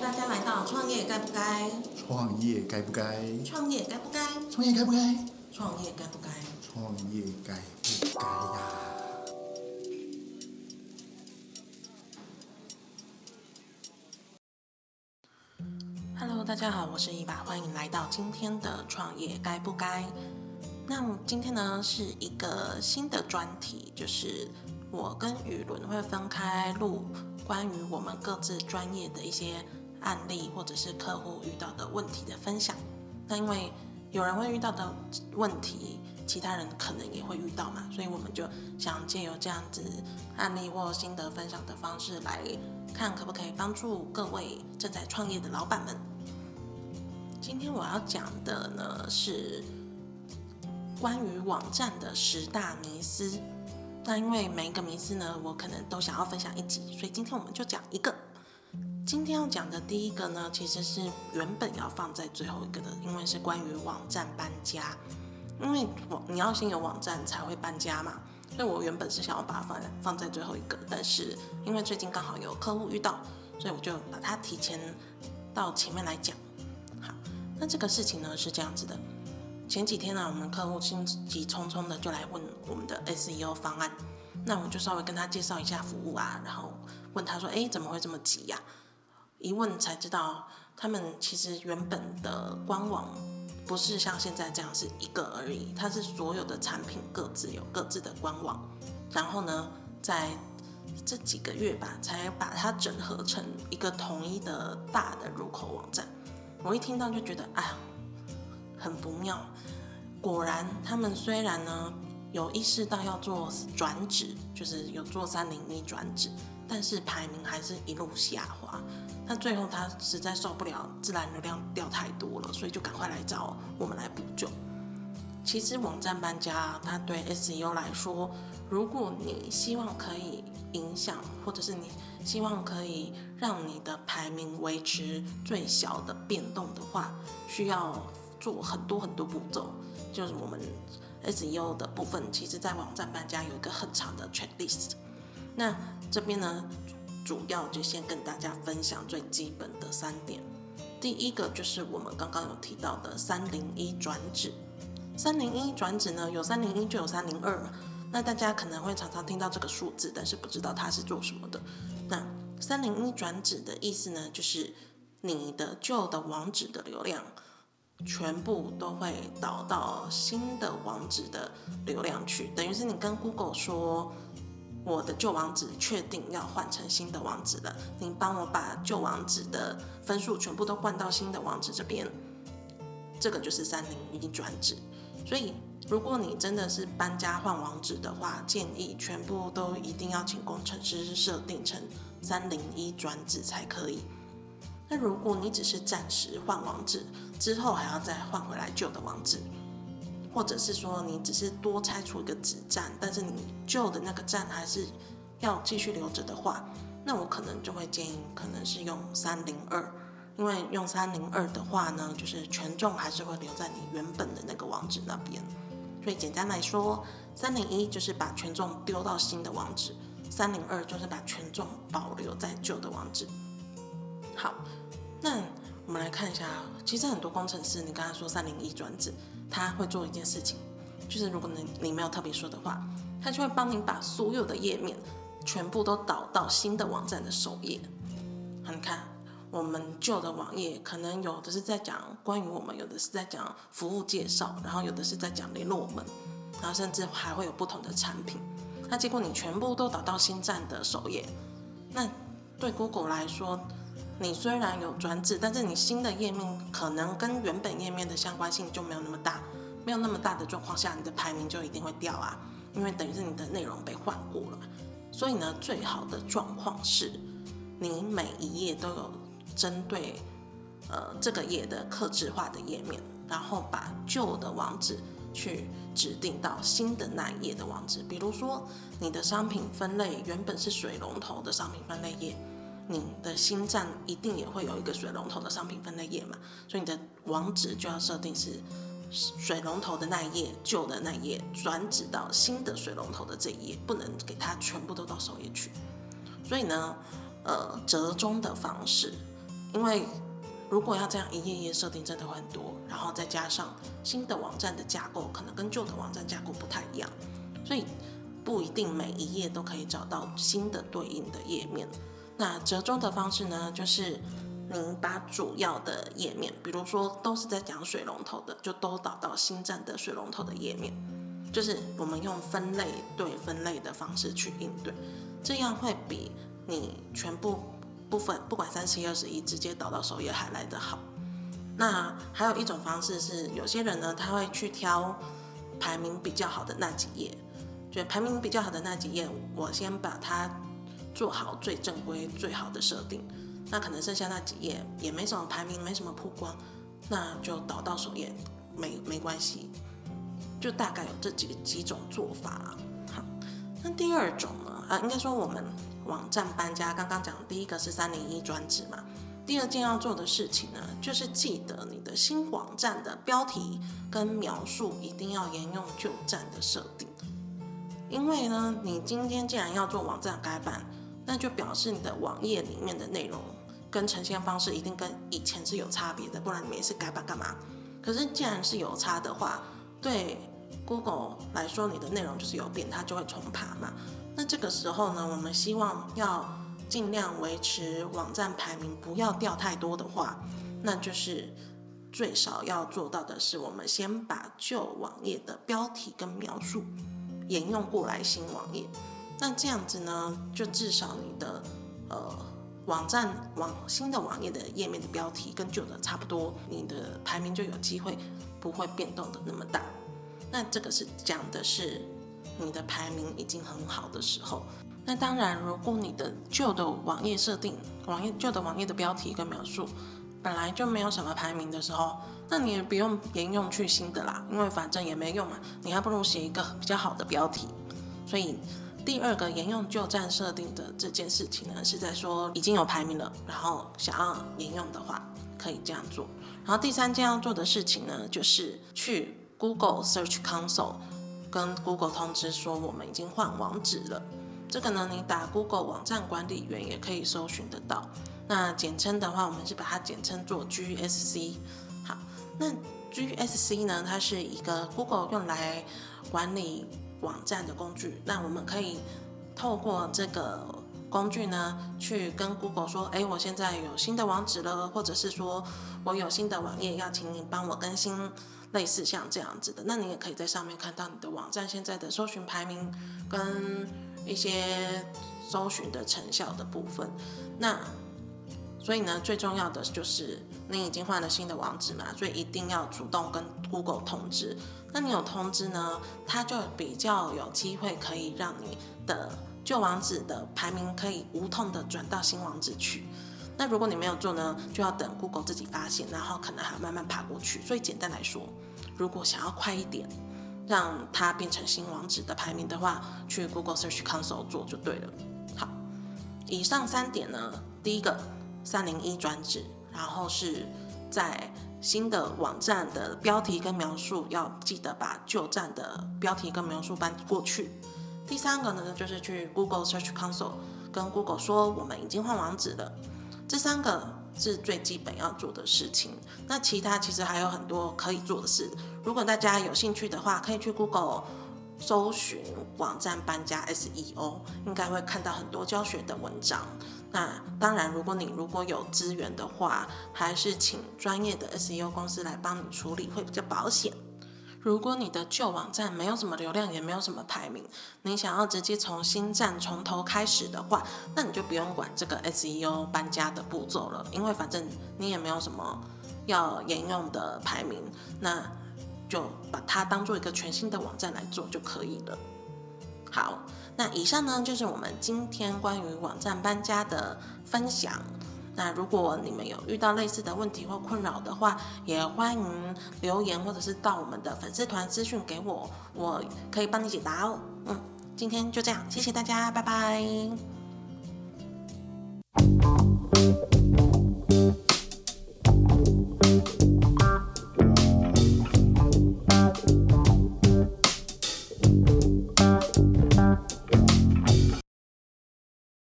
大家来到创业该不该？创业该不该？创业该不该？创业该不该？创业该不该？创业该不该呀？Hello，大家好，我是一把，欢迎来到今天的创业该不该？那么今天呢是一个新的专题，就是我跟雨伦会分开录关于我们各自专业的一些案例，或者是客户遇到的问题的分享。那因为有人会遇到的问题，其他人可能也会遇到嘛，所以我们就想借由这样子案例或心得分享的方式来看，可不可以帮助各位正在创业的老板们。今天我要讲的呢是关于网站的十大迷思。那因为每一个迷思呢，我可能都想要分享一集，所以今天我们就讲一个。今天要讲的第一个呢，其实是原本要放在最后一个的，因为是关于网站搬家。因为网你要先有网站才会搬家嘛，所以我原本是想要把它放在放在最后一个，但是因为最近刚好有客户遇到，所以我就把它提前到前面来讲。好，那这个事情呢是这样子的，前几天呢、我们客户心急匆匆的就来问我们的 SEO 方案，那我就稍微跟他介绍一下服务啊，然后问他说，哎，怎么会这么急呀、一问才知道，他们其实原本的官网不是像现在这样是一个而已，它是所有的产品各自有各自的官网，然后呢，在这几个月吧，才把它整合成一个统一的大的入口网站。我一听到就觉得，哎呀，很不妙。果然，他们虽然呢有意识到要做转址，就是有做三零一转址，但是排名还是一路下滑。那最后他实在受不了自然流量掉太多了，所以就赶快来找我们来补救。其实网站搬家，它对 SEO 来说，如果你希望可以影响，或者是你希望可以让你的排名维持最小的变动的话，需要做很多很多步骤。就是我们 SEO 的部分，其实在网站搬家有一个很长的 checklist。那这边呢，主要就先跟大家分享最基本的三点。第一个就是我们刚刚有提到的三零一转址。三零一转址呢，有三零一就有三零二。那大家可能会常常听到这个数字，但是不知道它是做什么的。那三零一转址的意思呢，就是你的旧的网址的流量全部都会导到新的网址的流量去，等于是你跟 Google 说，我的旧网址确定要换成新的网址了，你帮我把旧网址的分数全部都灌到新的网址这边，这个就是三零一转址。所以，如果你真的是搬家换网址的话，建议全部都一定要请工程师设定成三零一转址才可以。那如果你只是暂时换网址，之后还要再换回来旧的网址，或者是说你只是多拆除一个子站，但是你旧的那个站还是要继续留着的话，那我可能就会建议可能是用三零二。因为用三零二的话呢，就是权重还是会留在你原本的那个网址那边。所以简单来说，三零一就是把权重丢到新的网址，三零二就是把权重保留在旧的网址。好，那我们来看一下，其实很多工程师，你刚才说三零一转址，他会做一件事情，就是如果你你没有特别说的话，他就会帮你把所有的页面全部都导到新的网站的首页。好，你看。我们旧的网页可能有的是在讲关于我们，有的是在讲服务介绍，然后有的是在讲联络我们，然后甚至还会有不同的产品。那结果你全部都导到新站的首页，那对 Google 来说，你虽然有转制，但是你新的页面可能跟原本页面的相关性就没有那么大，没有那么大的状况下，你的排名就一定会掉啊，因为等于是你的内容被换过了。所以呢，最好的状况是你每一页都有。针对呃这个页的克制化的页面，然后把旧的网址去指定到新的那一页的网址。比如说，你的商品分类原本是水龙头的商品分类页，你的新站一定也会有一个水龙头的商品分类页嘛，所以你的网址就要设定是水龙头的那一页，旧的那一页转址到新的水龙头的这一页，不能给它全部都到首页去。所以呢，呃，折中的方式。因为如果要这样一页页设定，真的会很多，然后再加上新的网站的架构可能跟旧的网站架构不太一样，所以不一定每一页都可以找到新的对应的页面。那折中的方式呢，就是您把主要的页面，比如说都是在讲水龙头的，就都导到新站的水龙头的页面，就是我们用分类对分类的方式去应对，这样会比你全部。部分不管三十一、二十一，直接导到首页还来得好。那还有一种方式是，有些人呢，他会去挑排名比较好的那几页，就排名比较好的那几页，我先把它做好最正规、最好的设定。那可能剩下那几页也没什么排名，没什么曝光，那就导到首页没没关系。就大概有这几个几种做法。好，那第二种呢？啊，应该说我们。网站搬家，刚刚讲第一个是三零一专职嘛，第二件要做的事情呢，就是记得你的新网站的标题跟描述一定要沿用旧站的设定，因为呢，你今天既然要做网站改版，那就表示你的网页里面的内容跟呈现方式一定跟以前是有差别的，不然你每次改版干嘛？可是既然是有差的话，对 Google 来说，你的内容就是有变，它就会重爬嘛。那这个时候呢，我们希望要尽量维持网站排名不要掉太多的话，那就是最少要做到的是，我们先把旧网页的标题跟描述沿用过来新网页。那这样子呢，就至少你的呃网站网新的网页的页面的标题跟旧的差不多，你的排名就有机会不会变动的那么大。那这个是讲的是。你的排名已经很好的时候，那当然，如果你的旧的网页设定、网页旧的网页的标题跟描述本来就没有什么排名的时候，那你也不用沿用去新的啦，因为反正也没用嘛，你还不如写一个比较好的标题。所以第二个沿用旧站设定的这件事情呢，是在说已经有排名了，然后想要沿用的话可以这样做。然后第三件要做的事情呢，就是去 Google Search Console。跟 Google 通知说我们已经换网址了，这个呢，你打 Google 网站管理员也可以搜寻得到。那简称的话，我们是把它简称做 GSC。好，那 GSC 呢，它是一个 Google 用来管理网站的工具。那我们可以透过这个工具呢，去跟 Google 说，哎，我现在有新的网址了，或者是说我有新的网页，要请你帮我更新。类似像这样子的，那你也可以在上面看到你的网站现在的搜寻排名跟一些搜寻的成效的部分。那所以呢，最重要的就是你已经换了新的网址嘛，所以一定要主动跟 Google 通知。那你有通知呢，它就比较有机会可以让你的旧网址的排名可以无痛的转到新网址去。那如果你没有做呢，就要等 Google 自己发现，然后可能还要慢慢爬过去。所以简单来说，如果想要快一点，让它变成新网址的排名的话，去 Google Search Console 做就对了。好，以上三点呢，第一个三零一转址，然后是在新的网站的标题跟描述要记得把旧站的标题跟描述搬过去。第三个呢，就是去 Google Search Console 跟 Google 说我们已经换网址了。这三个是最基本要做的事情，那其他其实还有很多可以做的事。如果大家有兴趣的话，可以去 Google 搜寻网站搬家 SEO，应该会看到很多教学的文章。那当然，如果你如果有资源的话，还是请专业的 SEO 公司来帮你处理，会比较保险。如果你的旧网站没有什么流量，也没有什么排名，你想要直接从新站从头开始的话，那你就不用管这个 SEO 搬家的步骤了，因为反正你也没有什么要沿用的排名，那就把它当做一个全新的网站来做就可以了。好，那以上呢就是我们今天关于网站搬家的分享。那如果你们有遇到类似的问题或困扰的话，也欢迎留言或者是到我们的粉丝团私讯给我，我可以帮你解答哦。嗯，今天就这样，谢谢大家，拜拜。